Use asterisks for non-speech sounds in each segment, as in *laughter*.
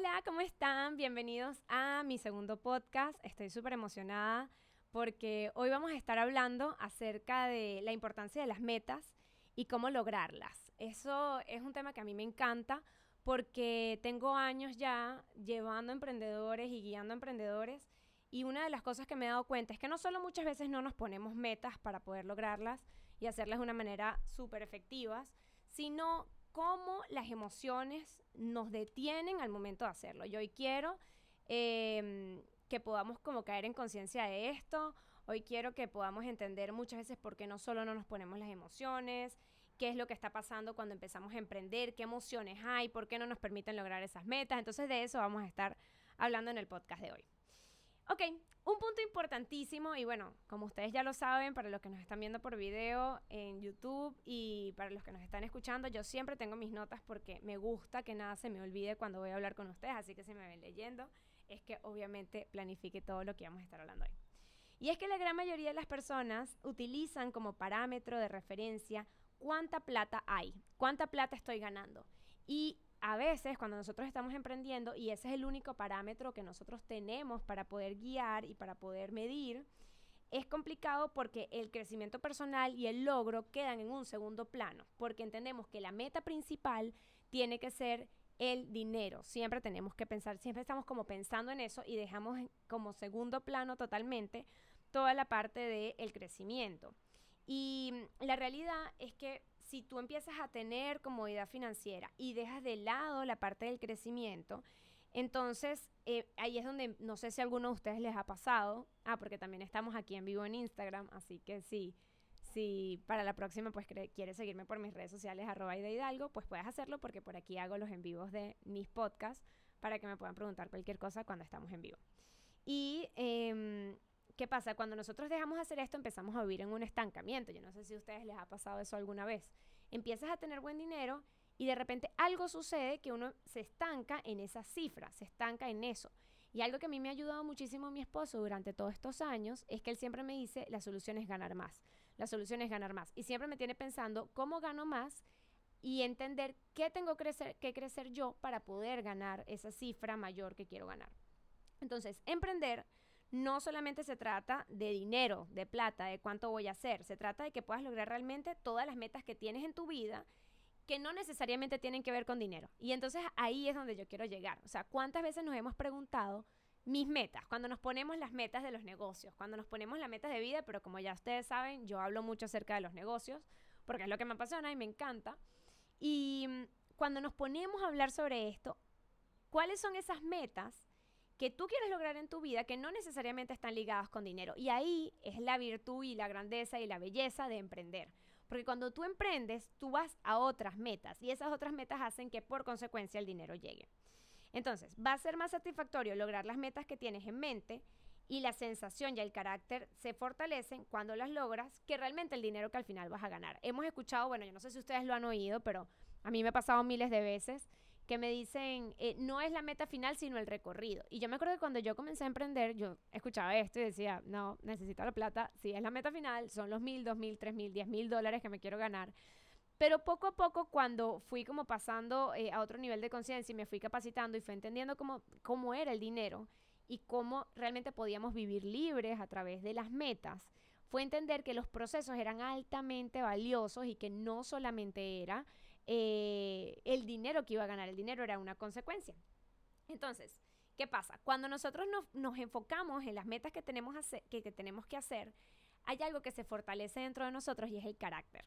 Hola, ¿cómo están? Bienvenidos a mi segundo podcast. Estoy súper emocionada porque hoy vamos a estar hablando acerca de la importancia de las metas y cómo lograrlas. Eso es un tema que a mí me encanta porque tengo años ya llevando emprendedores y guiando emprendedores y una de las cosas que me he dado cuenta es que no solo muchas veces no nos ponemos metas para poder lograrlas y hacerlas de una manera súper efectivas, sino cómo las emociones nos detienen al momento de hacerlo. Yo hoy quiero em, que podamos como caer en conciencia de esto, hoy quiero que podamos entender muchas veces por qué no solo no nos ponemos las emociones, qué es lo que está pasando cuando empezamos a emprender, qué emociones hay, por qué no nos permiten lograr esas metas. Entonces de eso vamos a estar hablando en el podcast de hoy. Ok, un punto importantísimo y bueno, como ustedes ya lo saben, para los que nos están viendo por video en YouTube y para los que nos están escuchando, yo siempre tengo mis notas porque me gusta que nada se me olvide cuando voy a hablar con ustedes, así que si me ven leyendo, es que obviamente planifique todo lo que vamos a estar hablando hoy. Y es que la gran mayoría de las personas utilizan como parámetro de referencia cuánta plata hay, cuánta plata estoy ganando. Y a veces cuando nosotros estamos emprendiendo, y ese es el único parámetro que nosotros tenemos para poder guiar y para poder medir, es complicado porque el crecimiento personal y el logro quedan en un segundo plano, porque entendemos que la meta principal tiene que ser el dinero. Siempre tenemos que pensar, siempre estamos como pensando en eso y dejamos como segundo plano totalmente toda la parte del crecimiento. Y la realidad es que si tú empiezas a tener comodidad financiera y dejas de lado la parte del crecimiento, entonces eh, ahí es donde no sé si a alguno de ustedes les ha pasado. Ah, porque también estamos aquí en vivo en Instagram, así que sí. Si para la próxima pues quieres seguirme por mis redes sociales arroba de Hidalgo, pues puedes hacerlo porque por aquí hago los en vivos de mis podcasts para que me puedan preguntar cualquier cosa cuando estamos en vivo. Y eh, ¿Qué pasa? Cuando nosotros dejamos de hacer esto, empezamos a vivir en un estancamiento. Yo no sé si a ustedes les ha pasado eso alguna vez. Empiezas a tener buen dinero y de repente algo sucede que uno se estanca en esa cifra, se estanca en eso. Y algo que a mí me ha ayudado muchísimo mi esposo durante todos estos años es que él siempre me dice, la solución es ganar más. La solución es ganar más. Y siempre me tiene pensando cómo gano más y entender qué tengo crecer, que crecer yo para poder ganar esa cifra mayor que quiero ganar. Entonces, emprender no solamente se trata de dinero, de plata, de cuánto voy a hacer, se trata de que puedas lograr realmente todas las metas que tienes en tu vida que no necesariamente tienen que ver con dinero. Y entonces ahí es donde yo quiero llegar. O sea, ¿cuántas veces nos hemos preguntado mis metas? Cuando nos ponemos las metas de los negocios, cuando nos ponemos las metas de vida, pero como ya ustedes saben, yo hablo mucho acerca de los negocios, porque es lo que me apasiona y me encanta. Y mm, cuando nos ponemos a hablar sobre esto, ¿cuáles son esas metas que tú quieres lograr en tu vida que no necesariamente están ligadas con dinero. Y ahí es la virtud y la grandeza y la belleza de emprender. Porque cuando tú emprendes, tú vas a otras metas y esas otras metas hacen que por consecuencia el dinero llegue. Entonces, va a ser más satisfactorio lograr las metas que tienes en mente y la sensación y el carácter se fortalecen cuando las logras que realmente el dinero que al final vas a ganar. Hemos escuchado, bueno, yo no sé si ustedes lo han oído, pero a mí me ha pasado miles de veces que me dicen, eh, no es la meta final, sino el recorrido. Y yo me acuerdo que cuando yo comencé a emprender, yo escuchaba esto y decía, no, necesito la plata, si es la meta final, son los mil, dos mil, tres mil, diez mil dólares que me quiero ganar. Pero poco a poco, cuando fui como pasando eh, a otro nivel de conciencia y me fui capacitando y fui entendiendo cómo, cómo era el dinero y cómo realmente podíamos vivir libres a través de las metas, fue entender que los procesos eran altamente valiosos y que no solamente era eh, el dinero que iba a ganar, el dinero era una consecuencia. Entonces, ¿qué pasa? Cuando nosotros nos, enfocamos en las metas que tenemos, que tenemos que hacer, hay algo que se fortalece dentro de nosotros y es el carácter.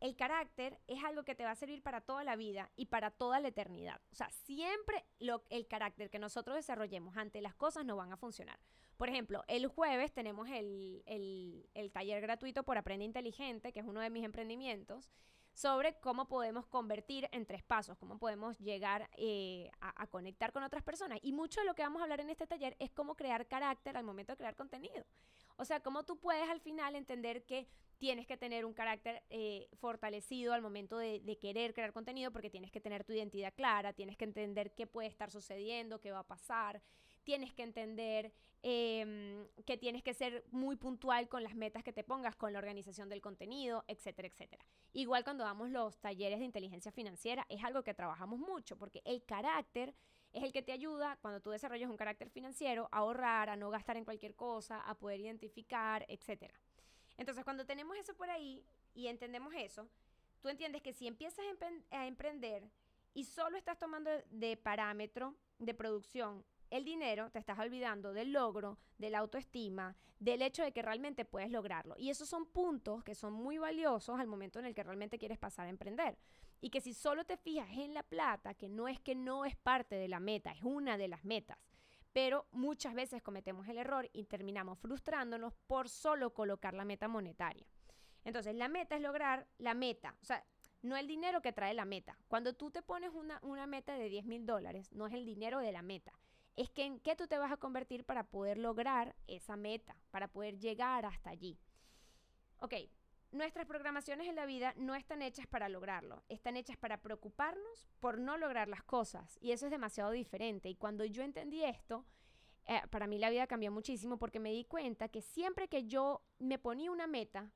El carácter es algo que te va a servir para toda la vida y para toda la eternidad. O sea, siempre lo, el carácter que nosotros desarrollemos ante las cosas no van a funcionar. Por ejemplo, el jueves tenemos el, el taller gratuito por Aprende Inteligente, que es uno de mis emprendimientos sobre cómo podemos convertir en tres pasos, cómo podemos llegar eh, a, conectar con otras personas. Y mucho de lo que vamos a hablar en este taller es cómo crear carácter al momento de crear contenido. O sea, cómo tú puedes al final entender que tienes que tener un carácter eh, fortalecido al momento de, de, querer crear contenido porque tienes que tener tu identidad clara, tienes que entender qué puede estar sucediendo, qué va a pasar, tienes que entender em, que tienes que ser muy puntual con las metas que te pongas, con la organización del contenido, etcétera, etcétera. Igual cuando damos los talleres de inteligencia financiera, es algo que trabajamos mucho, porque el carácter es el que te ayuda cuando tú desarrollas un carácter financiero a ahorrar, a no gastar en cualquier cosa, a poder identificar, etc. Entonces, cuando tenemos eso por ahí y entendemos eso, tú entiendes que si empiezas a, emprender y solo estás tomando de parámetro de producción el dinero, te estás olvidando del logro, de la autoestima, del hecho de que realmente puedes lograrlo. Y esos son puntos que son muy valiosos al momento en el que realmente quieres pasar a emprender. Y que si solo te fijas en la plata, que no es que no es parte de la meta, es una de las metas, pero muchas veces cometemos el error y terminamos frustrándonos por solo colocar la meta monetaria. Entonces, la meta es lograr la meta, o sea, no el dinero que trae la meta. Cuando tú te pones una, una meta de 10 mil dólares, no es el dinero de la meta, es que en qué tú te vas a convertir para poder lograr esa meta, para poder llegar hasta allí. Ok, nuestras programaciones en la vida no están hechas para lograrlo, están hechas para preocuparnos por no lograr las cosas. Y eso es demasiado diferente. Y cuando yo entendí esto, eh, para mí la vida cambió muchísimo porque me di cuenta que siempre que yo me ponía una meta,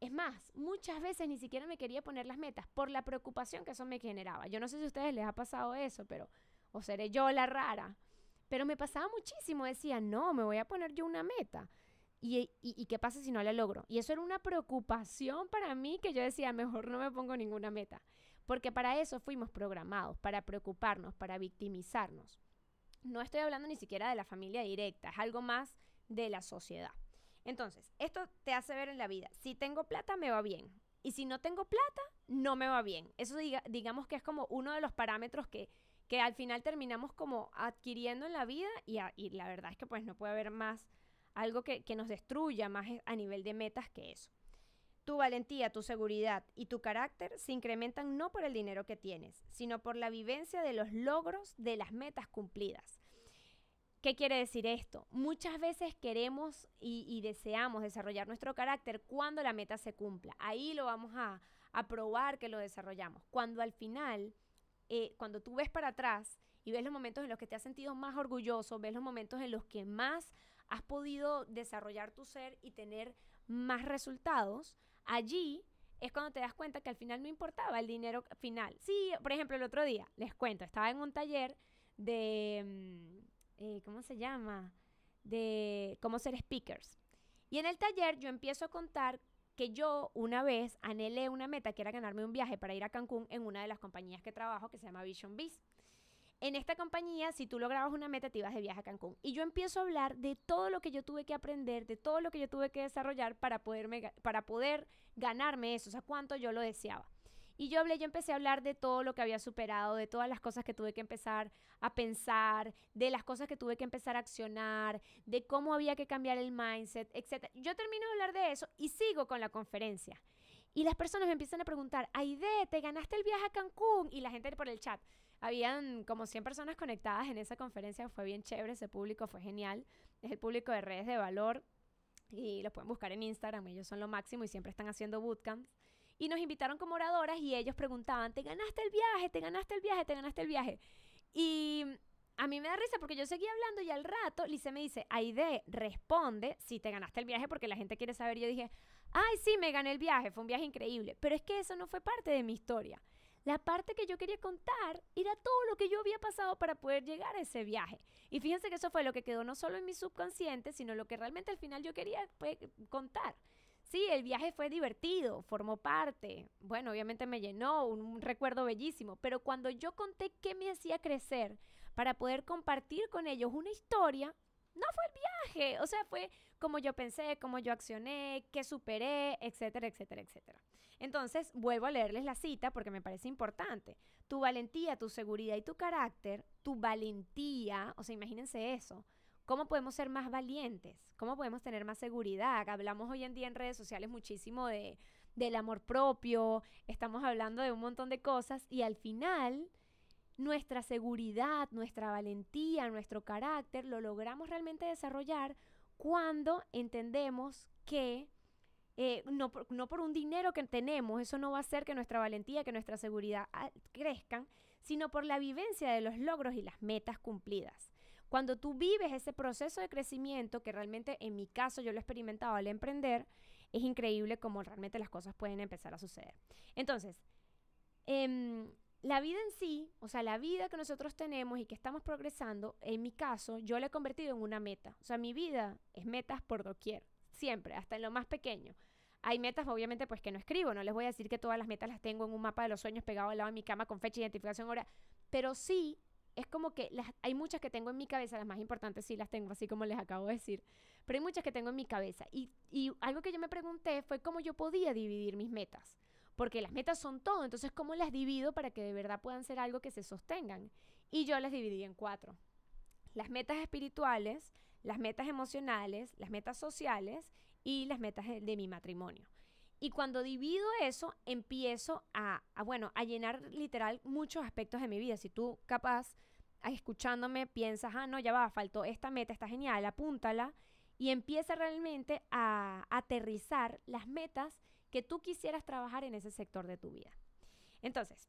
es más, muchas veces ni siquiera me quería poner las metas por la preocupación que eso me generaba. Yo no sé si a ustedes les ha pasado eso, pero o seré yo la rara. Pero me pasaba muchísimo, decía, no, me voy a poner yo una meta. Y, y, qué pasa si no la logro? Y eso era una preocupación para mí que yo decía, mejor no me pongo ninguna meta. Porque para eso fuimos programados, para preocuparnos, para victimizarnos. No estoy hablando ni siquiera de la familia directa, es algo más de la sociedad. Entonces, esto te hace ver en la vida, si tengo plata me va bien, y si no tengo plata, no me va bien. Eso digamos que es como uno de los parámetros que que al final terminamos como adquiriendo en la vida y, la verdad es que pues no puede haber más algo que, que nos destruya más a nivel de metas que eso. Tu valentía, tu seguridad y tu carácter se incrementan no por el dinero que tienes, sino por la vivencia de los logros de las metas cumplidas. ¿Qué quiere decir esto? Muchas veces queremos y, deseamos desarrollar nuestro carácter cuando la meta se cumpla. Ahí lo vamos a, a probar que lo desarrollamos. Cuando al final eh, cuando tú ves para atrás y ves los momentos en los que te has sentido más orgulloso, ves los momentos en los que más has podido desarrollar tu ser y tener más resultados, allí es cuando te das cuenta que al final no importaba el dinero final. Sí, por ejemplo, el otro día, les cuento, estaba en un taller de, mm, eh, ¿cómo se llama? De cómo ser speakers. Y en el taller yo empiezo a contar que yo una vez anhelé una meta que era ganarme un viaje para ir a Cancún en una de las compañías que trabajo que se llama Vision Biz. En esta compañía, si tú lograbas una meta, te ibas de viaje a Cancún. Y yo empiezo a hablar de todo lo que yo tuve que aprender, de todo lo que yo tuve que desarrollar para, poderme, para poder ganarme eso, o sea, cuánto yo lo deseaba. Y yo hablé, yo empecé a hablar de todo lo que había superado, de todas las cosas que tuve que empezar a pensar, de las cosas que tuve que empezar a accionar, de cómo había que cambiar el mindset, etc. Yo termino de hablar de eso y sigo con la conferencia. Y las personas me empiezan a preguntar, Aide, ¿te ganaste el viaje a Cancún? Y la gente por el chat. Habían como 100 personas conectadas en esa conferencia, fue bien chévere, ese público fue genial. Es el público de redes de valor y los pueden buscar en Instagram, ellos son lo máximo y siempre están haciendo bootcamps y nos invitaron como oradoras y ellos preguntaban, ¿te ganaste el viaje? ¿Te ganaste el viaje? ¿Te ganaste el viaje? Y a mí me da risa porque yo seguía hablando y al rato Lice me dice, Aide, responde si te ganaste el viaje porque la gente quiere saber. Yo dije, ay, sí, me gané el viaje, fue un viaje increíble. Pero es que eso no fue parte de mi historia. La parte que yo quería contar era todo lo que yo había pasado para poder llegar a ese viaje. Y fíjense que eso fue lo que quedó no solo en mi subconsciente, sino lo que realmente al final yo quería contar. Sí, el viaje fue divertido, formó parte. Bueno, obviamente me llenó, un, recuerdo bellísimo, pero cuando yo conté qué me hacía crecer para poder compartir con ellos una historia, no fue el viaje, o sea, fue como yo pensé, cómo yo accioné, qué superé, etcétera, etcétera, etcétera. Entonces, vuelvo a leerles la cita porque me parece importante. Tu valentía, tu seguridad y tu carácter, tu valentía, o sea, imagínense eso, ¿Cómo podemos ser más valientes? ¿Cómo podemos tener más seguridad? Hablamos hoy en día en redes sociales muchísimo de, del amor propio, estamos hablando de un montón de cosas y al final nuestra seguridad, nuestra valentía, nuestro carácter lo logramos realmente desarrollar cuando entendemos que eh, no, por, no por un dinero que tenemos, eso no va a hacer que nuestra valentía, que nuestra seguridad ah, crezcan, sino por la vivencia de los logros y las metas cumplidas. Cuando tú vives ese proceso de crecimiento, que realmente en mi caso yo lo he experimentado al emprender, es increíble cómo realmente las cosas pueden empezar a suceder. Entonces, em, la vida en sí, o sea, la vida que nosotros tenemos y que estamos progresando, en mi caso, yo la he convertido en una meta. O sea, mi vida es metas por doquier, siempre, hasta en lo más pequeño. Hay metas, obviamente, pues que no escribo, no les voy a decir que todas las metas las tengo en un mapa de los sueños pegado al lado de mi cama con fecha, identificación, hora, pero sí es como que hay muchas que tengo en mi cabeza, las más importantes sí las tengo, así como les acabo de decir, pero hay muchas que tengo en mi cabeza. Y, y algo que yo me pregunté fue cómo yo podía dividir mis metas porque las metas son todo, entonces ¿cómo las divido para que de verdad puedan ser algo que se sostengan? Y yo las dividí en cuatro. Las metas espirituales, las metas emocionales, las metas sociales y las metas de, mi matrimonio. Y cuando divido eso, empiezo a, bueno, a llenar literal muchos aspectos de mi vida. Si tú capaz, escuchándome, piensas, ah, no, ya va, faltó esta meta, está genial, apúntala. Y empieza realmente a aterrizar las metas que tú quisieras trabajar en ese sector de tu vida. Entonces,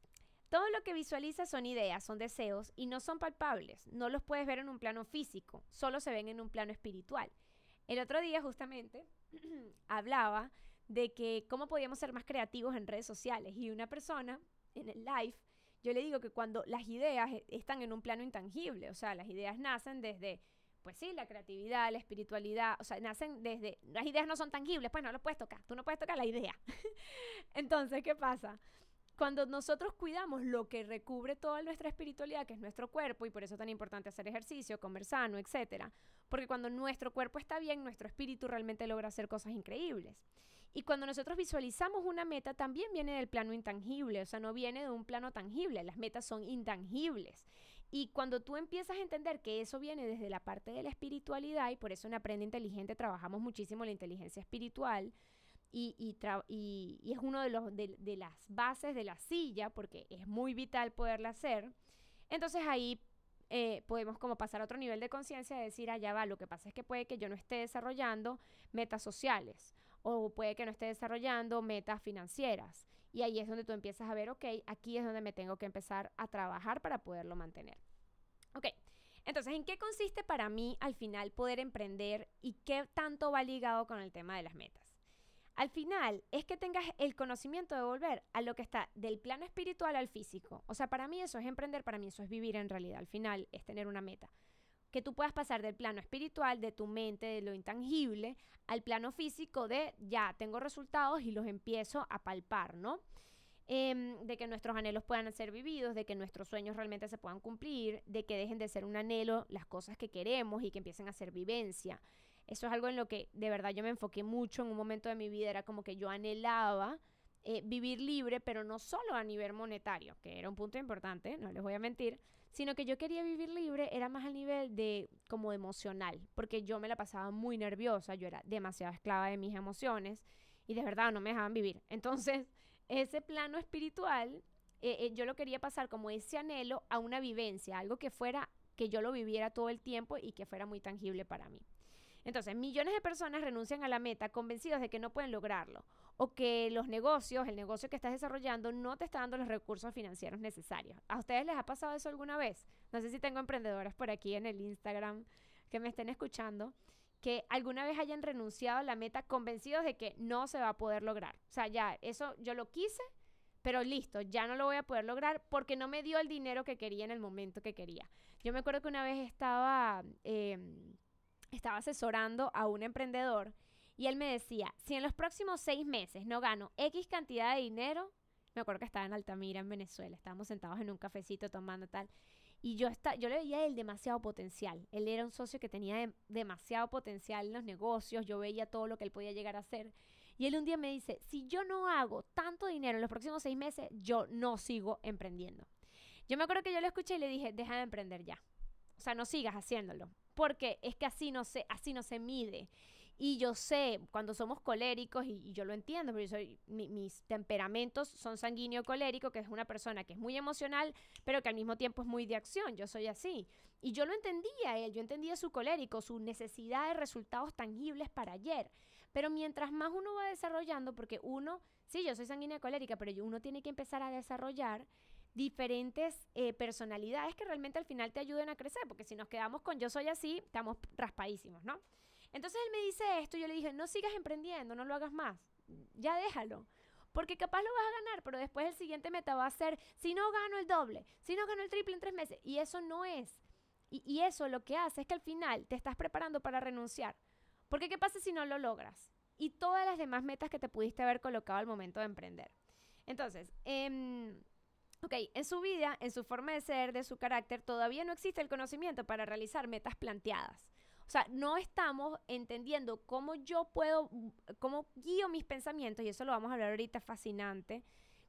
todo lo que visualizas son ideas, son deseos y no son palpables. No los puedes ver en un plano físico, solo se ven en un plano espiritual. El otro día justamente *clears throat* hablaba de que cómo podíamos ser más creativos en redes sociales y una persona en el live, yo le digo que cuando las ideas e-, están en un plano intangible, o sea, las ideas nacen desde pues sí, la creatividad, la espiritualidad, o sea, nacen desde, las ideas no son tangibles, pues no lo puedes tocar, tú no puedes tocar la idea. *laughs* Entonces, ¿qué pasa? Cuando nosotros cuidamos lo que recubre toda nuestra espiritualidad, que es nuestro cuerpo, y por eso es tan importante hacer ejercicio, comer sano, etcétera, porque cuando nuestro cuerpo está bien, nuestro espíritu realmente logra hacer cosas increíbles. Y cuando nosotros visualizamos una meta, también viene del plano intangible, o sea, no viene de un plano tangible, las metas son intangibles. Y cuando tú empiezas a entender que eso viene desde la parte de la espiritualidad, y por eso en Aprende Inteligente trabajamos muchísimo la inteligencia espiritual, y, es uno de, las bases de la silla, porque es muy vital poderla hacer, entonces ahí eh, podemos como pasar a otro nivel de conciencia y decir, allá ah, va, lo que pasa es que puede que yo no esté desarrollando metas sociales, o puede que no esté desarrollando metas financieras. Y ahí es donde tú empiezas a ver, ok, aquí es donde me tengo que empezar a trabajar para poderlo mantener. Ok, entonces, ¿en qué consiste para mí al final poder emprender y qué tanto va ligado con el tema de las metas? Al final es que tengas el conocimiento de volver a lo que está del plano espiritual al físico. O sea, para mí eso es emprender, para mí eso es vivir en realidad. Al final es tener una meta que tú puedas pasar del plano espiritual, de tu mente, de lo intangible, al plano físico de ya tengo resultados y los empiezo a palpar, ¿no? Em, de que nuestros anhelos puedan ser vividos, de que nuestros sueños realmente se puedan cumplir, de que dejen de ser un anhelo las cosas que queremos y que empiecen a ser vivencia. Eso es algo en lo que de verdad yo me enfoqué mucho en un momento de mi vida, era como que yo anhelaba eh, vivir libre, pero no solo a nivel monetario, que era un punto importante, no les voy a mentir, sino que yo quería vivir libre, era más al nivel de como emocional, porque yo me la pasaba muy nerviosa, yo era demasiado esclava de mis emociones y de verdad no me dejaban vivir. Entonces, ese plano espiritual, eh, eh, yo lo quería pasar como ese anhelo a una vivencia, algo que fuera, que yo lo viviera todo el tiempo y que fuera muy tangible para mí. Entonces, millones de personas renuncian a la meta convencidos de que no pueden lograrlo o que los negocios, el negocio que estás desarrollando, no te está dando los recursos financieros necesarios. ¿A ustedes les ha pasado eso alguna vez? No sé si tengo emprendedoras por aquí en el Instagram que me estén escuchando que alguna vez hayan renunciado a la meta convencidos de que no se va a poder lograr. O sea, ya, eso yo lo quise, pero listo, ya no lo voy a poder lograr porque no me dio el dinero que quería en el momento que quería. Yo me acuerdo que una vez estaba, em, estaba asesorando a un emprendedor y él me decía, si en los próximos seis meses no gano X cantidad de dinero, me acuerdo que estaba en Altamira, en Venezuela, estábamos sentados en un cafecito tomando tal, y yo, está, yo le veía él demasiado potencial. Él era un socio que tenía demasiado potencial en los negocios, yo veía todo lo que él podía llegar a hacer. Y él un día me dice, si yo no hago tanto dinero en los próximos seis meses, yo no sigo emprendiendo. Yo me acuerdo que yo lo escuché y le dije, deja de emprender ya. O sea, no sigas haciéndolo, porque es que así no se, así no se mide. Y yo sé, cuando somos coléricos, y, yo lo entiendo, porque soy, mis temperamentos son sanguíneo colérico, que es una persona que es muy emocional, pero que al mismo tiempo es muy de acción. Yo soy así. Y yo lo entendía él, yo entendía su colérico, su necesidad de resultados tangibles para ayer. Pero mientras más uno va desarrollando, porque uno, sí, yo soy sanguínea colérica, pero uno tiene que empezar a desarrollar diferentes eh, personalidades que realmente al final te ayuden a crecer, porque si nos quedamos con yo soy así, estamos raspadísimos, ¿no? Entonces él me dice esto yo le dije, no sigas emprendiendo, no lo hagas más, ya déjalo. Porque capaz lo vas a ganar, pero después el siguiente meta va a ser, si no gano el doble, si no gano el triple en tres meses. Y eso no es. Y, y eso lo que hace es que al final te estás preparando para renunciar. Porque ¿qué pasa si no lo logras? Y todas las demás metas que te pudiste haber colocado al momento de emprender. Entonces, eh, Ok, en su vida, en su forma de ser, de su carácter, todavía no existe el conocimiento para realizar metas planteadas. O sea, no estamos entendiendo cómo yo puedo, cómo guío mis pensamientos, y eso lo vamos a hablar ahorita, fascinante,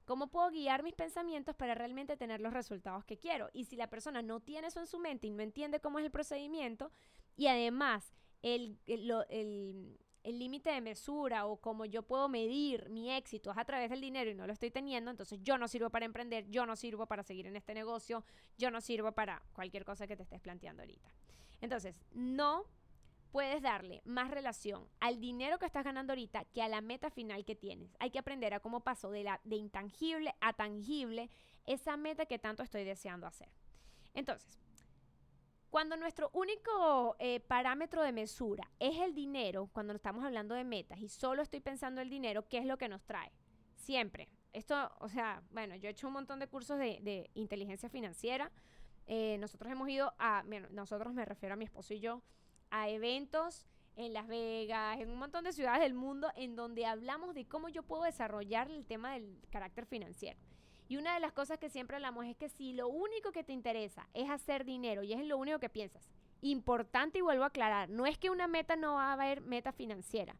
cómo puedo guiar mis pensamientos para realmente tener los resultados que quiero. Y si la persona no tiene eso en su mente y no entiende cómo es el procedimiento, y además el, el, el límite de mesura o cómo yo puedo medir mi éxito es a través del dinero y no lo estoy teniendo, entonces yo no sirvo para emprender, yo no sirvo para seguir en este negocio, yo no sirvo para cualquier cosa que te estés planteando ahorita. Entonces, no puedes darle más relación al dinero que estás ganando ahorita que a la meta final que tienes. Hay que aprender a cómo pasó de, la, de intangible a tangible esa meta que tanto estoy deseando hacer. Entonces, cuando nuestro único eh, parámetro de mesura es el dinero, cuando estamos hablando de metas y solo estoy pensando el dinero, ¿qué es lo que nos trae? Siempre. Esto, o sea, bueno, yo he hecho un montón de cursos de, inteligencia financiera. Eh, nosotros hemos ido a, nosotros me refiero a mi esposo y yo, a eventos en Las Vegas, en un montón de ciudades del mundo, en donde hablamos de cómo yo puedo desarrollar el tema del carácter financiero. Y una de las cosas que siempre hablamos es que si lo único que te interesa es hacer dinero y es lo único que piensas, importante y vuelvo a aclarar, no es que una meta no va a haber meta financiera,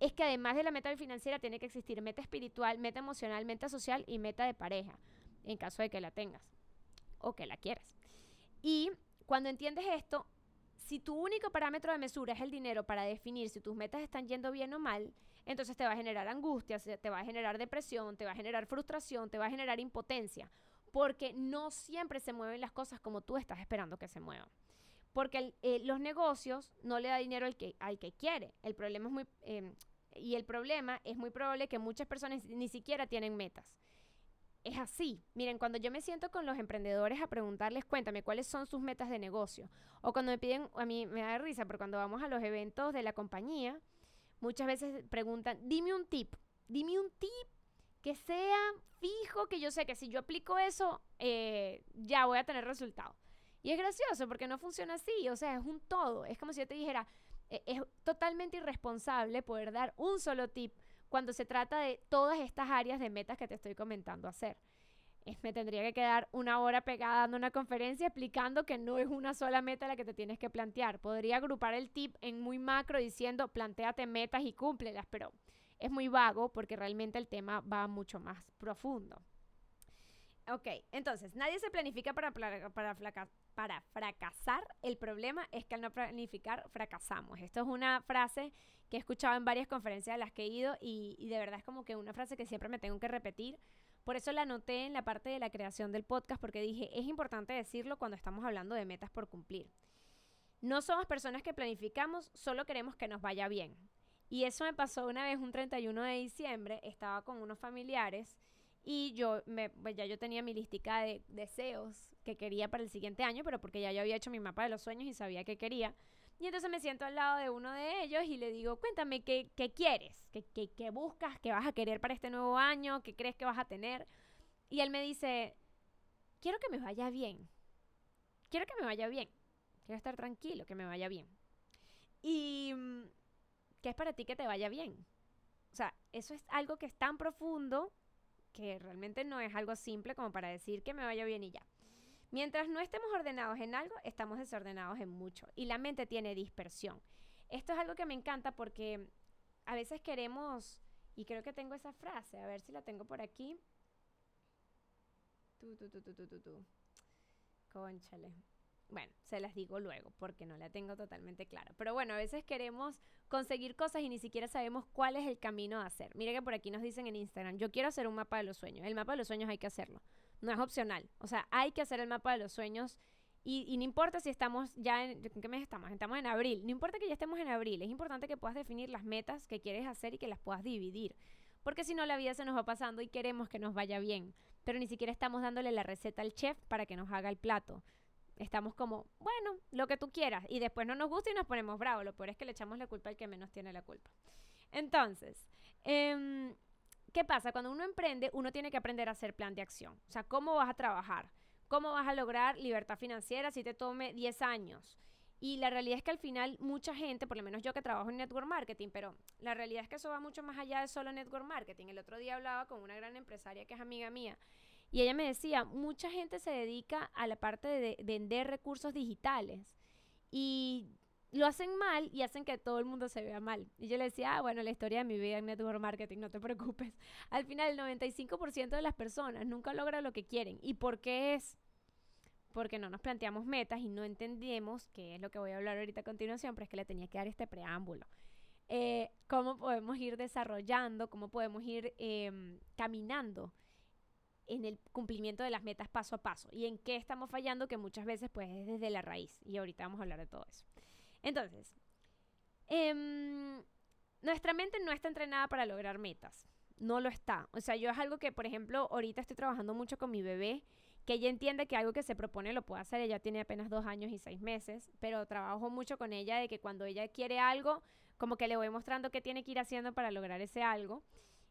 es que además de la meta financiera tiene que existir meta espiritual, meta emocional, meta social y meta de pareja, en caso de que la tengas o que la quieras. Y cuando entiendes esto, si tu único parámetro de mesura es el dinero para definir si tus metas están yendo bien o mal, entonces te va a generar angustia, te va a generar depresión, te va a generar frustración, te va a generar impotencia, porque no siempre se mueven las cosas como tú estás esperando que se muevan. Porque eh, los negocios no le da dinero al que, quiere. El problema es muy... Em, y el problema es muy probable que muchas personas ni siquiera tienen metas es así. Miren, cuando yo me siento con los emprendedores a preguntarles, cuéntame, ¿cuáles son sus metas de negocio? O cuando me piden, a mí me da risa, pero cuando vamos a los eventos de la compañía, muchas veces preguntan, dime un tip, dime un tip que sea fijo, que yo sé que si yo aplico eso, eh, ya voy a tener resultado. Y es gracioso porque no funciona así, o sea, es un todo. Es como si yo te dijera, e-, es totalmente irresponsable poder dar un solo tip cuando se trata de todas estas áreas de metas que te estoy comentando hacer. me tendría que quedar una hora pegada dando una conferencia explicando que no es una sola meta la que te tienes que plantear. Podría agrupar el tip en muy macro diciendo planteate metas y cúmplelas, pero es muy vago porque realmente el tema va mucho más profundo. Ok, entonces, nadie se planifica para, para, para fracasar. El problema es que al no planificar, fracasamos. Esto es una frase que he escuchado en varias conferencias a las que he ido y, de verdad es como que una frase que siempre me tengo que repetir. Por eso la anoté en la parte de la creación del podcast porque dije, es importante decirlo cuando estamos hablando de metas por cumplir. No somos personas que planificamos, solo queremos que nos vaya bien. Y eso me pasó una vez un 31 de diciembre, estaba con unos familiares y yo me, pues ya yo tenía mi listica de deseos que quería para el siguiente año, pero porque ya yo había hecho mi mapa de los sueños y sabía que quería. Y entonces me siento al lado de uno de ellos y le digo, cuéntame, ¿qué, qué quieres? ¿Qué, ¿Qué, qué, buscas? ¿Qué vas a querer para este nuevo año? ¿Qué crees que vas a tener? Y él me dice, quiero que me vaya bien. Quiero que me vaya bien. Quiero estar tranquilo, que me vaya bien. Y, mm, ¿qué es para ti que te vaya bien? O sea, eso es algo que es tan profundo que realmente no es algo simple como para decir que me vaya bien y ya. Mientras no estemos ordenados en algo, estamos desordenados en mucho y la mente tiene dispersión. Esto es algo que me encanta porque a veces queremos, y creo que tengo esa frase, a ver si la tengo por aquí. Tú, tú, tú, tú, tú, tú, tú. Conchale. Bueno, se las digo luego porque no la tengo totalmente clara. Pero bueno, a veces queremos conseguir cosas y ni siquiera sabemos cuál es el camino a hacer. Mire que por aquí nos dicen en Instagram, yo quiero hacer un mapa de los sueños. El mapa de los sueños hay que hacerlo no es opcional. O sea, hay que hacer el mapa de los sueños y, no importa si estamos ya en, ¿en qué mes estamos? Estamos en abril. No importa que ya estemos en abril, es importante que puedas definir las metas que quieres hacer y que las puedas dividir. Porque si no, la vida se nos va pasando y queremos que nos vaya bien. Pero ni siquiera estamos dándole la receta al chef para que nos haga el plato. Estamos como, bueno, lo que tú quieras. Y después no nos gusta y nos ponemos bravos. Lo peor es que le echamos la culpa al que menos tiene la culpa. Entonces, eh, ¿qué pasa? Cuando uno emprende, uno tiene que aprender a hacer plan de acción. O sea, ¿cómo vas a trabajar? ¿Cómo vas a lograr libertad financiera si te tome 10 años? Y la realidad es que al final mucha gente, por lo menos yo que trabajo en network marketing, pero la realidad es que eso va mucho más allá de solo network marketing. El otro día hablaba con una gran empresaria que es amiga mía y ella me decía, mucha gente se dedica a la parte de vender recursos digitales y lo hacen mal y hacen que todo el mundo se vea mal. Y yo le decía, ah, bueno, la historia de mi vida en network marketing, no te *laughs* preocupes. Al final, el 95% de las personas nunca logra lo que quieren. ¿Y por qué es? Porque no nos planteamos metas y no entendemos, que es lo que voy a hablar ahorita a continuación, pero es que le tenía que dar este preámbulo. Eh, cómo podemos ir desarrollando, cómo podemos ir em, caminando en el cumplimiento de las metas paso a paso y en qué estamos fallando, que muchas veces pues es desde la raíz. Y ahorita vamos a hablar de todo eso. Entonces, em, nuestra mente no está entrenada para lograr metas. No lo está. O sea, yo es algo que, por ejemplo, ahorita estoy trabajando mucho con mi bebé, que ella entiende que algo que se propone lo puede hacer. Ella tiene apenas dos años y seis meses, pero trabajo mucho con ella de que cuando ella quiere algo, como que le voy mostrando qué tiene que ir haciendo para lograr ese algo.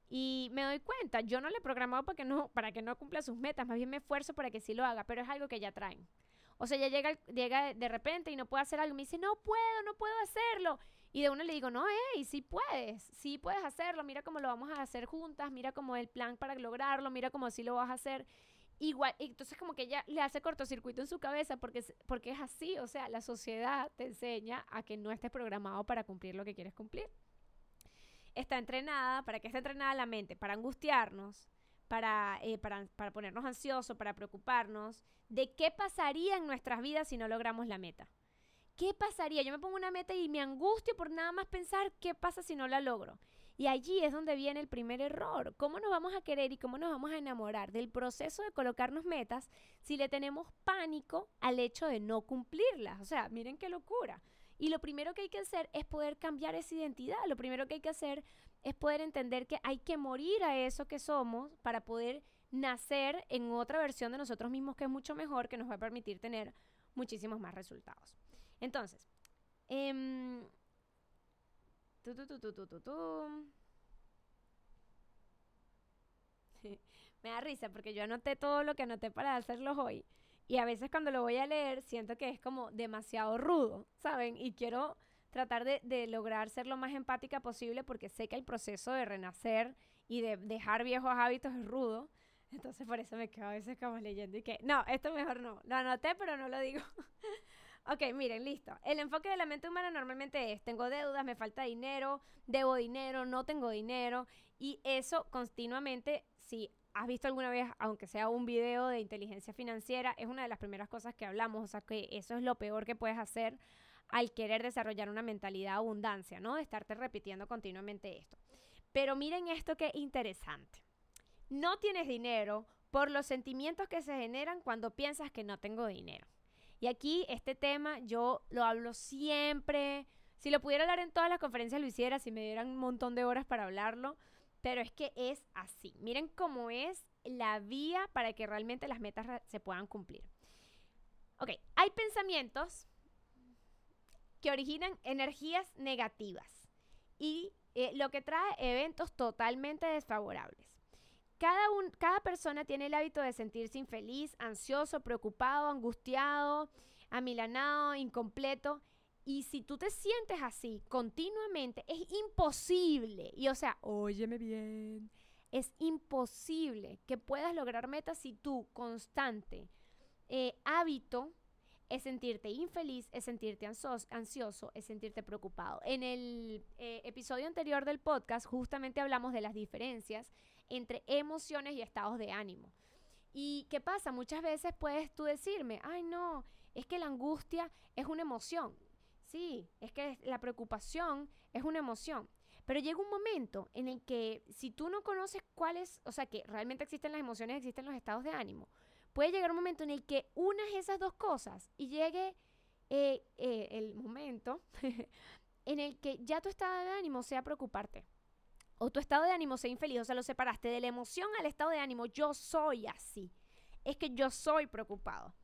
Y me doy cuenta, yo no le he programado para que no, para que no cumpla sus metas, más bien me esfuerzo para que sí lo haga, pero es algo que ya traen. O sea, ya llega, llega de repente y no puede hacer algo. Me dice, no puedo, no puedo hacerlo. Y de uno le digo, no, hey, sí puedes, sí puedes hacerlo. Mira cómo lo vamos a hacer juntas, mira cómo el plan para lograrlo, mira cómo sí lo vas a hacer. Igual, entonces como que ella le hace cortocircuito en su cabeza porque, porque es así, o sea, la sociedad te enseña a que no estés programado para cumplir lo que quieres cumplir. Está entrenada, ¿para qué está entrenada la mente? Para angustiarnos, para, eh, para, para ponernos ansiosos, para preocuparnos de qué pasaría en nuestras vidas si no logramos la meta. ¿Qué pasaría? Yo me pongo una meta y me angustio por nada más pensar qué pasa si no la logro. Y allí es donde viene el primer error. ¿Cómo nos vamos a querer y cómo nos vamos a enamorar del proceso de colocarnos metas si le tenemos pánico al hecho de no cumplirlas? O sea, miren qué locura. Y lo primero que hay que hacer es poder cambiar esa identidad. Lo primero que hay que hacer es poder entender que hay que morir a eso que somos para poder nacer en otra versión de nosotros mismos que es mucho mejor, que nos va a permitir tener muchísimos más resultados. Entonces, eh, *laughs* me da risa porque yo anoté todo lo que anoté para hacerlos hoy. Y a veces cuando lo voy a leer siento que es como demasiado rudo, ¿saben? Y quiero tratar de, de, lograr ser lo más empática posible porque sé que el proceso de renacer y de dejar viejos hábitos es rudo. Entonces por eso me quedo a veces como leyendo y que, no, esto mejor no. Lo anoté, pero no lo digo. *laughs* ok, miren, listo. El enfoque de la mente humana normalmente es, tengo deudas, me falta dinero, debo dinero, no tengo dinero. Y eso continuamente, si has visto alguna vez, aunque sea un video de inteligencia financiera, es una de las primeras cosas que hablamos. O sea, que eso es lo peor que puedes hacer al querer desarrollar una mentalidad de abundancia, ¿no? De estarte repitiendo continuamente esto. Pero miren esto que interesante. No tienes dinero por los sentimientos que se generan cuando piensas que no tengo dinero. Y aquí este tema yo lo hablo siempre. Si lo pudiera hablar en todas las conferencias lo hiciera, si me dieran un montón de horas para hablarlo. Pero es que es así. Miren cómo es la vía para que realmente las metas se puedan cumplir. Ok, hay pensamientos que originan energías negativas y eh, lo que trae eventos totalmente desfavorables. Cada, un, cada persona tiene el hábito de sentirse infeliz, ansioso, preocupado, angustiado, amilanado, incompleto. Y si tú te sientes así continuamente, es imposible. Y o sea, óyeme bien, es imposible que puedas lograr metas si tu constante eh, hábito es sentirte infeliz, es sentirte ansioso, es sentirte preocupado. En el eh, episodio anterior del podcast justamente hablamos de las diferencias entre emociones y estados de ánimo. ¿Y qué pasa? Muchas veces puedes tú decirme, ay no, es que la angustia es una emoción. Sí, es que la preocupación es una emoción. Pero llega un momento en el que si tú no conoces cuáles, o sea, que realmente existen las emociones, existen los estados de ánimo, puede llegar un momento en el que unas esas dos cosas y llegue eh, eh, el momento *laughs* en el que ya tu estado de ánimo sea preocuparte o tu estado de ánimo sea infeliz, o sea, lo separaste de la emoción al estado de ánimo, yo soy así, es que yo soy preocupado,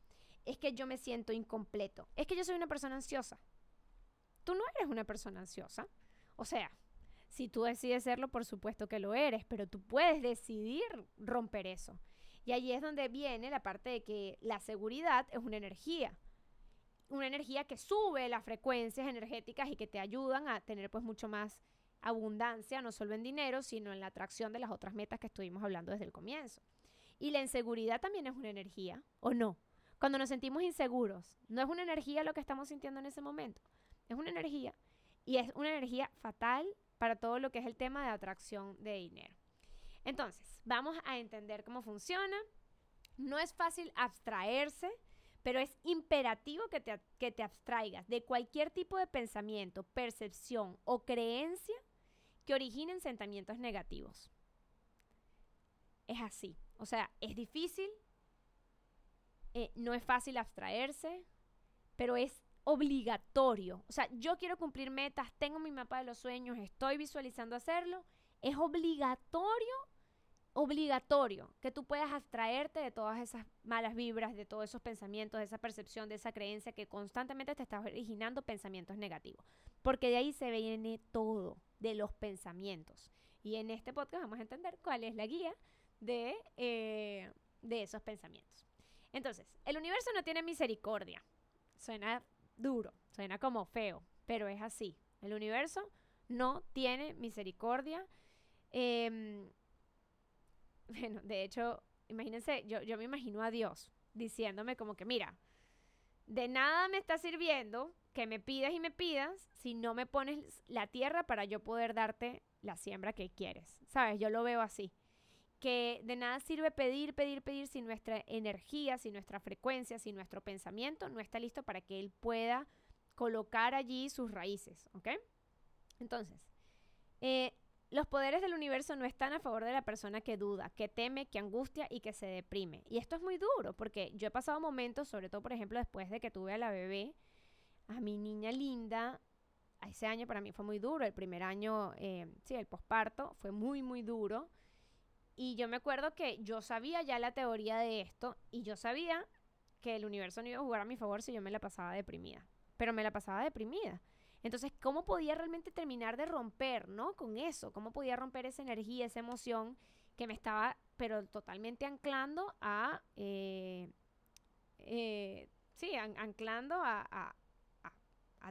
es que yo me siento incompleto, es que yo soy una persona ansiosa. Tú no eres una persona ansiosa. O sea, Si tú decides serlo, por supuesto que lo eres, pero tú puedes decidir romper eso. Y allí es donde viene la parte de que la seguridad es una energía. Una energía que sube las frecuencias energéticas y que te ayudan a tener pues mucho más abundancia, no solo en dinero, sino en la atracción de las otras metas que estuvimos hablando desde el comienzo. Y la inseguridad también es una energía, ¿o no? Cuando nos sentimos inseguros, no es una energía lo que estamos sintiendo en ese momento, es una energía. Y es una energía fatal para todo lo que es el tema de atracción de dinero. Entonces, vamos a entender cómo funciona. No es fácil abstraerse, pero es imperativo que te, que te abstraigas de cualquier tipo de pensamiento, percepción o creencia que originen sentimientos negativos. Es así. O sea, es difícil, eh, no es fácil abstraerse, pero es obligatorio. O sea, yo quiero cumplir metas, tengo mi mapa de los sueños, estoy visualizando hacerlo. Es obligatorio, obligatorio que tú puedas abstraerte de todas esas malas vibras, de todos esos pensamientos, de esa percepción, de esa creencia que constantemente te está originando pensamientos negativos. Porque de ahí se viene todo, de los pensamientos. Y en este podcast vamos a entender cuál es la guía de, eh, de esos pensamientos. Entonces, el universo no tiene misericordia. Suena duro, suena como feo, pero es así. El universo no tiene misericordia. Em, *laughs* bueno, de hecho, imagínense, yo, yo me imagino a Dios diciéndome como que, mira, de nada me está sirviendo que me pidas y me pidas si no me pones la tierra para yo poder darte la siembra que quieres. ¿Sabes? Yo lo veo así que de nada sirve pedir, pedir, pedir si nuestra energía, si nuestra frecuencia, si nuestro pensamiento no está listo para que él pueda colocar allí sus raíces, ¿ok? Entonces, eh, los poderes del universo no están a favor de la persona que duda, que teme, que angustia y que se deprime. Y esto es muy duro porque yo he pasado momentos, sobre todo por ejemplo después de que tuve a la bebé, a mi niña linda, ese año para mí fue muy duro, el primer año, eh, sí, el posparto fue muy, muy duro. Y yo me acuerdo que yo sabía ya la teoría de esto y yo sabía que el universo no iba a jugar a mi favor si yo me la pasaba deprimida. Pero me la pasaba deprimida. Entonces, ¿cómo podía realmente terminar de romper, ¿no? Con eso, ¿cómo podía romper esa energía, esa emoción que me estaba, pero totalmente anclando a, eh, eh, sí, anclando a, a,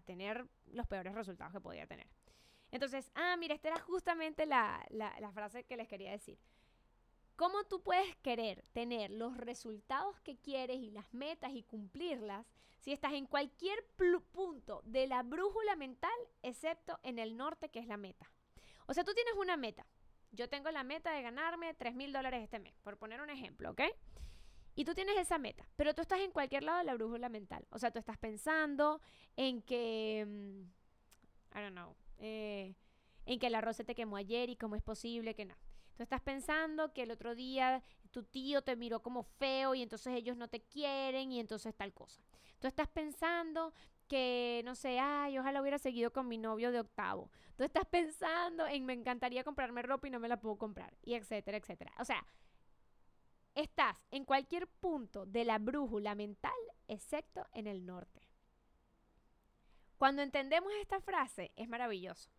tener los peores resultados que podía tener. Entonces, ah, mira, esta era justamente la, la, la frase que les quería decir. ¿Cómo tú puedes querer tener los resultados que quieres y las metas y cumplirlas si estás en cualquier punto de la brújula mental excepto en el norte que es la meta? O sea, tú tienes una meta. Yo tengo la meta de ganarme 3 mil dólares este mes, por poner un ejemplo, ¿ok? Y tú tienes esa meta, pero tú estás en cualquier lado de la brújula mental. O sea, tú estás pensando en que, mm, I don't know, eh, en que el arroz se te quemó ayer y cómo es posible que no. Tú estás pensando que el otro día tu tío te miró como feo y entonces ellos no te quieren y entonces tal cosa. Tú estás pensando que, no sé, ay, ojalá hubiera seguido con mi novio de octavo. Tú estás pensando en me encantaría comprarme ropa y no me la puedo comprar, y etcétera, etcétera. O sea, estás en cualquier punto de la brújula mental, excepto en el norte. Cuando entendemos esta frase, es maravilloso.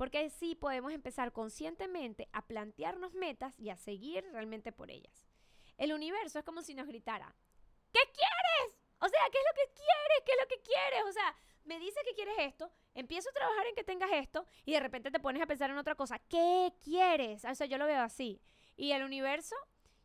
Porque así podemos empezar conscientemente a plantearnos metas y a seguir realmente por ellas. El universo es como si nos gritara, ¿qué quieres? O sea, ¿qué es lo que quieres? ¿Qué es lo que quieres? O sea, me dice que quieres esto, empiezo a trabajar en que tengas esto y de repente te pones a pensar en otra cosa. ¿Qué quieres? O sea, yo lo veo así. Y el universo,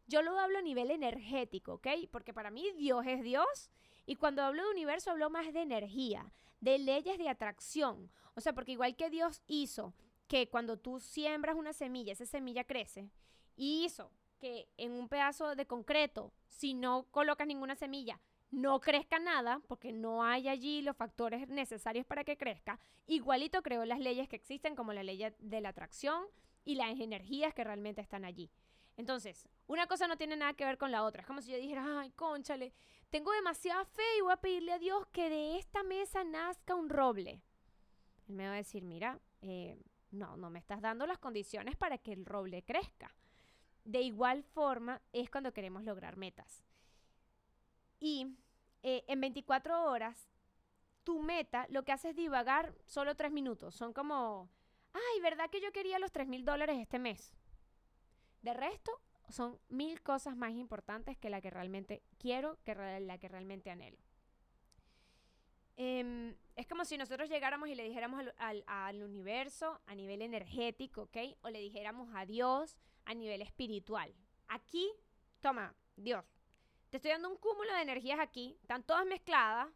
yo lo hablo a nivel energético, ¿ok? Porque para mí Dios es Dios y cuando hablo de universo hablo más de energía, de leyes de atracción. O sea, porque igual que Dios hizo que cuando tú siembras una semilla, esa semilla crece, y hizo que en un pedazo de concreto, si no colocas ninguna semilla, no crezca nada, porque no hay allí los factores necesarios para que crezca, igualito creó las leyes que existen, como la ley de la atracción y las energías que realmente están allí. Entonces, una cosa no tiene nada que ver con la otra. Es como si yo dijera, ay, conchale, tengo demasiada fe y voy a pedirle a Dios que de esta mesa nazca un roble. Él me va a decir, mira, eh, no, no me estás dando las condiciones para que el roble crezca. De igual forma es cuando queremos lograr metas. Y eh, en 24 horas, tu meta lo que hace es divagar solo tres minutos. Son como, ay, ¿verdad que yo quería los 3 mil dólares este mes? De resto, son mil cosas más importantes que la que realmente quiero, que la que realmente anhelo. Em, es como si nosotros llegáramos y le dijéramos al, al, universo a nivel energético, ¿ok? O le dijéramos a Dios a nivel espiritual. Aquí, toma, Dios, te estoy dando un cúmulo de energías aquí, están todas mezcladas,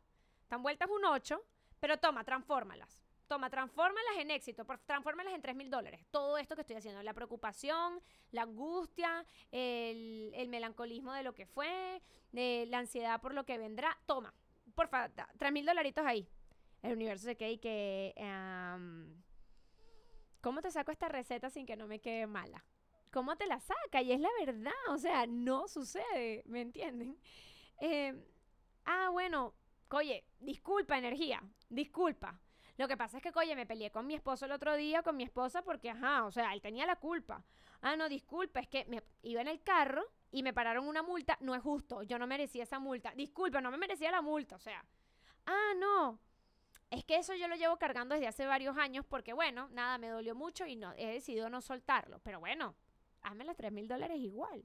están vueltas un 8, pero toma, transfórmalas. Toma, transfórmalas en éxito, transfórmalas en 3 mil dólares. Todo esto que estoy haciendo, la preocupación, la angustia, el, el melancolismo de lo que fue, la ansiedad por lo que vendrá. Toma, por favor, 3 mil dolaritos ahí. El universo se queda y que... ¿Cómo te saco esta receta sin que no me quede mala? ¿Cómo te la saca? Y es la verdad, o sea, no sucede, ¿me entienden? Em, ah, bueno, oye, disculpa energía, disculpa. Lo que pasa es que, oye, me peleé con mi esposo el otro día, con mi esposa, porque, ajá, o sea, él tenía la culpa. Ah, no, disculpa, es que me iba en el carro y me pararon una multa. No es justo, yo no merecía esa multa. Disculpa, no me merecía la multa, o sea. Ah, no, es que eso yo lo llevo cargando desde hace varios años porque, bueno, nada, me dolió mucho y no, he decidido no soltarlo. Pero bueno, hazme las 3 mil dólares igual.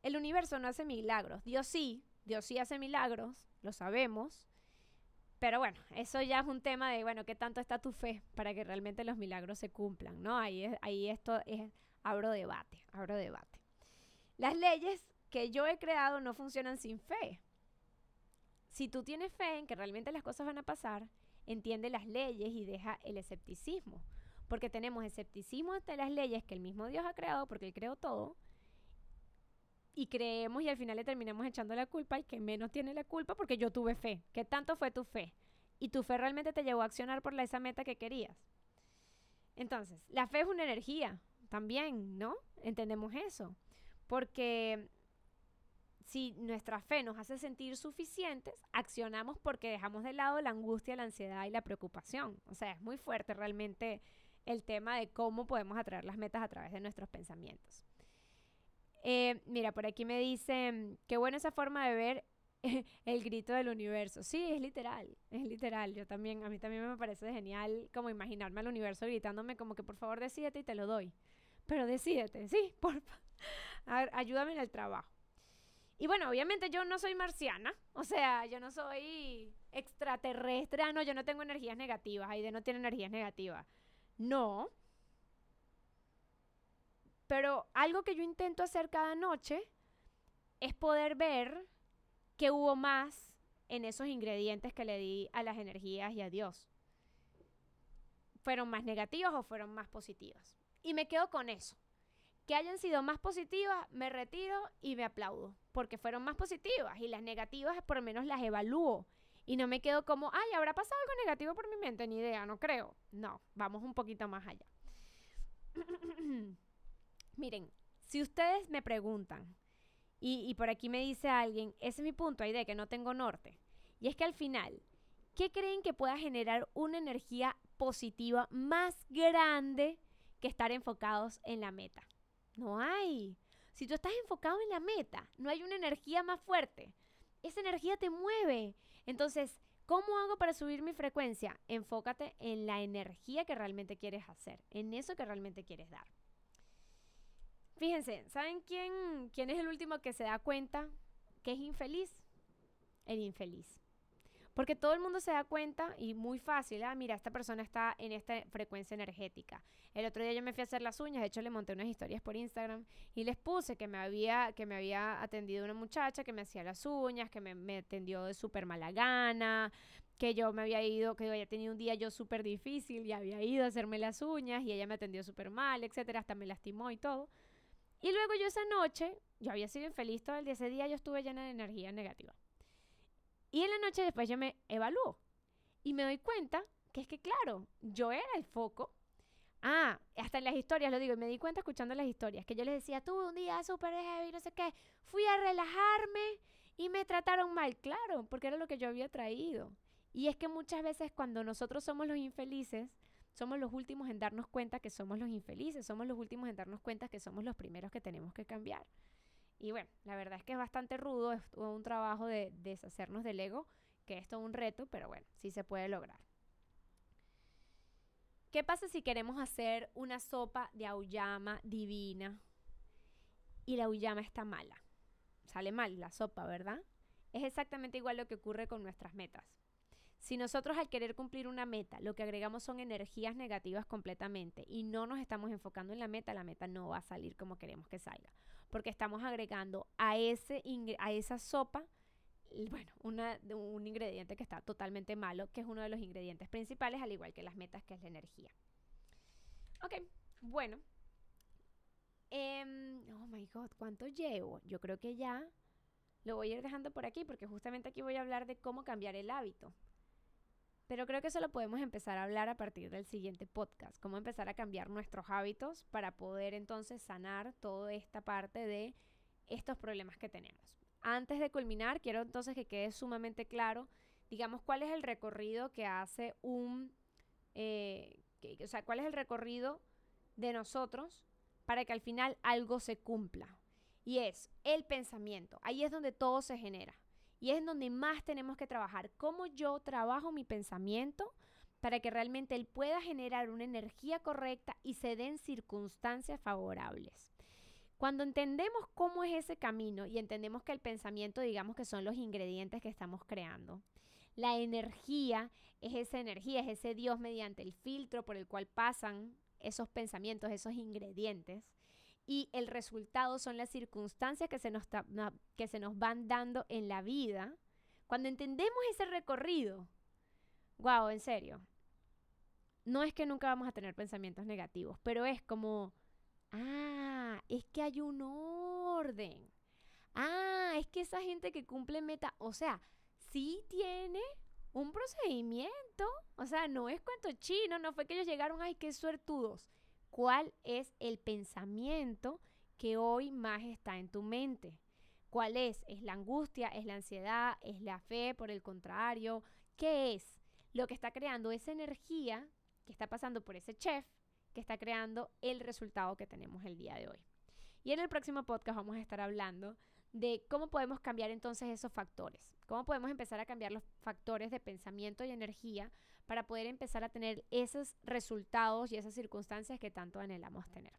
El universo no hace milagros. Dios sí, Dios sí hace milagros, lo sabemos. Pero bueno, eso ya es un tema de, bueno, qué tanto está tu fe para que realmente los milagros se cumplan, ¿no? Ahí, ahí esto es, abro debate, abro debate. Las leyes que yo he creado no funcionan sin fe. Si tú tienes fe en que realmente las cosas van a pasar, entiende las leyes y deja el escepticismo. Porque tenemos escepticismo ante las leyes que el mismo Dios ha creado, porque Él creó todo, y creemos y al final le terminamos echando la culpa y que menos tiene la culpa porque yo tuve fe. ¿Qué tanto fue tu fe? Y tu fe realmente te llevó a accionar por esa meta que querías. Entonces, la fe es una energía también, ¿no? Entendemos eso. Porque si nuestra fe nos hace sentir suficientes, accionamos porque dejamos de lado la angustia, la ansiedad y la preocupación. O sea, es muy fuerte realmente el tema de cómo podemos atraer las metas a través de nuestros pensamientos. Eh, mira, por aquí me dicen, qué buena esa forma de ver *laughs* el grito del universo. Sí, es literal, es literal. Yo también, a mí también me parece genial como imaginarme al universo gritándome como que por favor decídete y te lo doy. Pero decídete, sí, *laughs* porfa. A ver, ayúdame en el trabajo. Y bueno, obviamente yo no soy marciana, o sea, yo no soy extraterrestre, ah, no, yo no tengo energías negativas, Aide no tiene energías negativas. No, pero algo que yo intento hacer cada noche es poder ver qué hubo más en esos ingredientes que le di a las energías y a Dios. ¿Fueron más negativas o fueron más positivas? Y me quedo con eso. Que hayan sido más positivas, me retiro y me aplaudo, porque fueron más positivas y las negativas por lo menos las evalúo. Y no me quedo como, ay, ¿habrá pasado algo negativo por mi mente? Ni idea, no creo. No, vamos un poquito más allá. *clears throat* Miren, si ustedes me preguntan, y, por aquí me dice alguien, ese es mi punto ahí de que no tengo norte, y es que al final, ¿qué creen que pueda generar una energía positiva más grande que estar enfocados en la meta? No hay. Si tú estás enfocado en la meta, no hay una energía más fuerte. Esa energía te mueve. Entonces, ¿cómo hago para subir mi frecuencia? Enfócate en la energía que realmente quieres hacer, en eso que realmente quieres dar. Fíjense, ¿saben quién, quién es el último que se da cuenta que es infeliz? El infeliz. Porque todo el mundo se da cuenta y muy fácil, ah, mira, esta persona está en esta frecuencia energética. El otro día yo me fui a hacer las uñas, de hecho le monté unas historias por Instagram y les puse que me había, que me había atendido una muchacha que me hacía las uñas, que me, atendió de súper mala gana, que yo me había ido, que yo había tenido un día yo súper difícil y había ido a hacerme las uñas y ella me atendió súper mal, etcétera, hasta me lastimó y todo. Y luego yo esa noche, yo había sido infeliz todo el día, ese día yo estuve llena de energía negativa. Y en la noche después yo me evalúo y me doy cuenta que es que, claro, yo era el foco. Ah, hasta en las historias lo digo, y me di cuenta escuchando las historias, que yo les decía, tuve un día súper heavy, no sé qué, fui a relajarme y me trataron mal, claro, porque era lo que yo había traído. Y es que muchas veces cuando nosotros somos los infelices, somos los últimos en darnos cuenta que somos los infelices, somos los últimos en darnos cuenta que somos los primeros que tenemos que cambiar. Y bueno, la verdad es que es bastante rudo, es un trabajo de deshacernos del ego, que es todo un reto, pero bueno, sí se puede lograr. ¿Qué pasa si queremos hacer una sopa de auyama divina y la auyama está mala? Sale mal la sopa, ¿verdad? Es exactamente igual lo que ocurre con nuestras metas. Si nosotros al querer cumplir una meta lo que agregamos son energías negativas completamente y no nos estamos enfocando en la meta, la meta no va a salir como queremos que salga. Porque estamos agregando a, ese, a esa sopa bueno, un ingrediente que está totalmente malo, que es uno de los ingredientes principales, al igual que las metas, que es la energía. Ok, bueno. Em, oh my god, ¿cuánto llevo? Yo creo que ya lo voy a ir dejando por aquí, porque justamente aquí voy a hablar de cómo cambiar el hábito. Pero creo que eso lo podemos empezar a hablar a partir del siguiente podcast, cómo empezar a cambiar nuestros hábitos para poder entonces sanar toda esta parte de estos problemas que tenemos. Antes de culminar, quiero entonces que quede sumamente claro, digamos, cuál es el recorrido que hace un, eh, o sea, cuál es el recorrido de nosotros para que al final algo se cumpla. Y es el pensamiento. Ahí es donde todo se genera. Y es en donde más tenemos que trabajar. Cómo yo trabajo mi pensamiento para que realmente él pueda generar una energía correcta y se den circunstancias favorables. Cuando entendemos cómo es ese camino y entendemos que el pensamiento, digamos que son los ingredientes que estamos creando, la energía es esa energía, es ese Dios mediante el filtro por el cual pasan esos pensamientos, esos ingredientes. Y el resultado son las circunstancias que se nos, que se nos van dando en la vida. Cuando entendemos ese recorrido, wow, en serio, no es que nunca vamos a tener pensamientos negativos, pero es como Ah, es que hay un orden. Ah, es que esa gente que cumple meta, o sea, sí tiene un procedimiento. O sea, no es cuento chino, no fue que ellos llegaron, ay, qué suertudos. ¿Cuál es el pensamiento que hoy más está en tu mente? ¿Cuál es? ¿Es la angustia? ¿Es la ansiedad? ¿Es la fe? Por el contrario, ¿qué es? Lo que está creando esa energía que está pasando por ese chef que está creando el resultado que tenemos el día de hoy. Y en el próximo podcast vamos a estar hablando de cómo podemos cambiar entonces esos factores, cómo podemos empezar a cambiar los factores de pensamiento y energía para poder empezar a tener esos resultados y esas circunstancias que tanto anhelamos tener.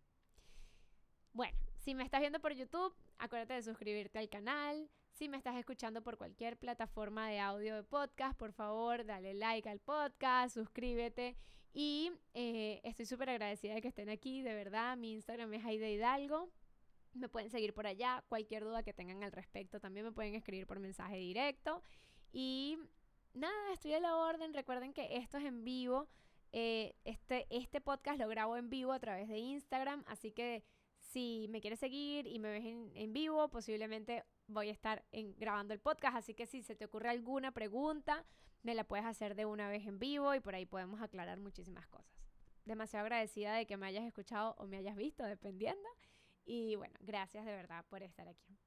Bueno, si me estás viendo por YouTube, acuérdate de suscribirte al canal. Si me estás escuchando por cualquier plataforma de audio de podcast, por favor, dale like al podcast, suscríbete y eh, estoy súper agradecida de que estén aquí, de verdad. Mi Instagram es Aide Hidalgo. Me pueden seguir por allá. Cualquier duda que tengan al respecto también me pueden escribir por mensaje directo. Y nada, estoy a la orden. Recuerden que esto es en vivo. Eh, este, este podcast lo grabo en vivo a través de Instagram. Así que si me quieres seguir y me ves en, en vivo, posiblemente voy a estar en, grabando el podcast. Así que si se te ocurre alguna pregunta, me la puedes hacer de una vez en vivo y por ahí podemos aclarar muchísimas cosas. Demasiado agradecida de que me hayas escuchado o me hayas visto, dependiendo. Y bueno, gracias de verdad por estar aquí.